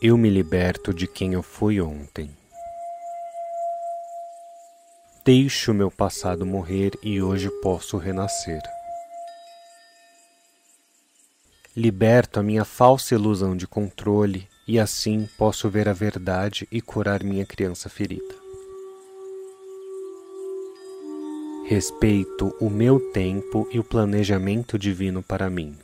Eu me liberto de quem eu fui ontem. Deixo meu passado morrer e hoje posso renascer. Liberto a minha falsa ilusão de controle e assim posso ver a verdade e curar minha criança ferida. Respeito o meu tempo e o planejamento divino para mim.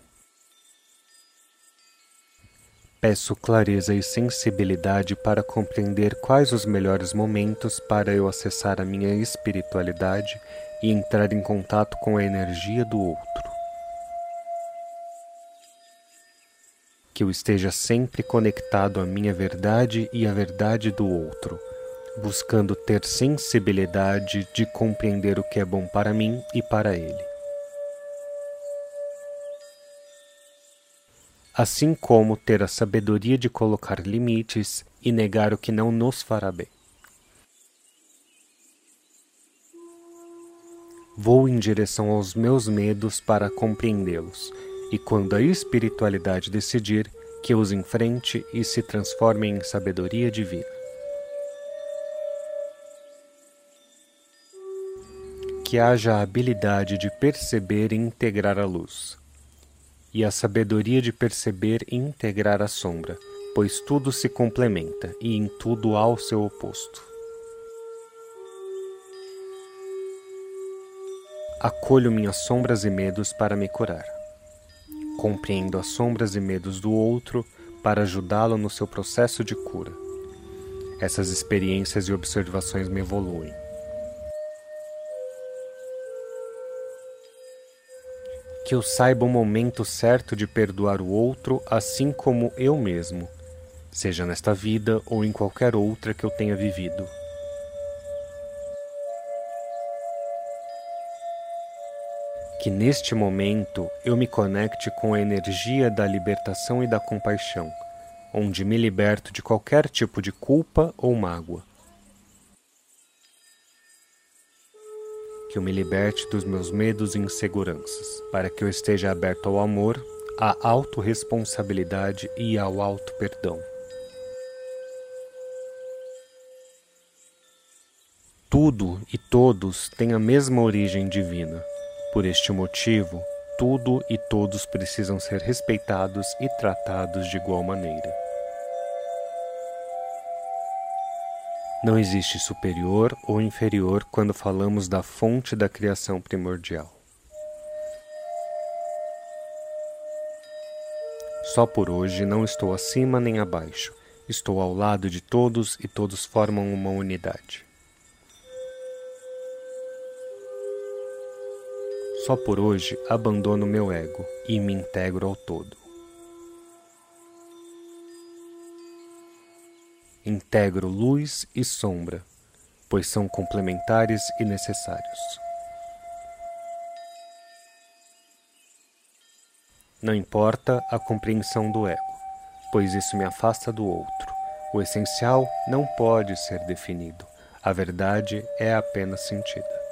Peço clareza e sensibilidade para compreender quais os melhores momentos para eu acessar a minha espiritualidade e entrar em contato com a energia do outro. Que eu esteja sempre conectado à minha verdade e à verdade do outro, buscando ter sensibilidade de compreender o que é bom para mim e para ele. Assim como ter a sabedoria de colocar limites e negar o que não nos fará bem. Vou em direção aos meus medos para compreendê-los, e quando a espiritualidade decidir, que os enfrente e se transformem em sabedoria divina. Que haja a habilidade de perceber e integrar a luz e a sabedoria de perceber e integrar a sombra, pois tudo se complementa e em tudo há o seu oposto. Acolho minhas sombras e medos para me curar. Compreendo as sombras e medos do outro para ajudá-lo no seu processo de cura. Essas experiências e observações me evoluem. Que eu saiba o momento certo de perdoar o outro, assim como eu mesmo, seja nesta vida ou em qualquer outra que eu tenha vivido. Que neste momento eu me conecte com a energia da libertação e da compaixão, onde me liberto de qualquer tipo de culpa ou mágoa que eu me liberte dos meus medos e inseguranças, para que eu esteja aberto ao amor, à autorresponsabilidade e ao auto-perdão. Tudo e todos têm a mesma origem divina. Por este motivo, tudo e todos precisam ser respeitados e tratados de igual maneira. Não existe superior ou inferior quando falamos da fonte da criação primordial. Só por hoje não estou acima nem abaixo, estou ao lado de todos e todos formam uma unidade. Só por hoje abandono meu ego e me integro ao todo. Integro luz e sombra, pois são complementares e necessários. Não importa a compreensão do ego, pois isso me afasta do outro. O essencial não pode ser definido, a verdade é apenas sentida.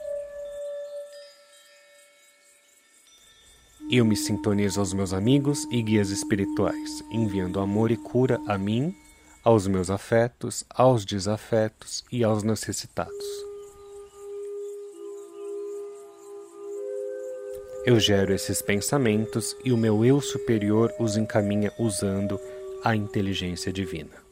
Eu me sintonizo aos meus amigos e guias espirituais, enviando amor e cura a mim aos meus afetos, aos desafetos e aos necessitados. Eu gero esses pensamentos e o meu eu superior os encaminha usando a inteligência divina.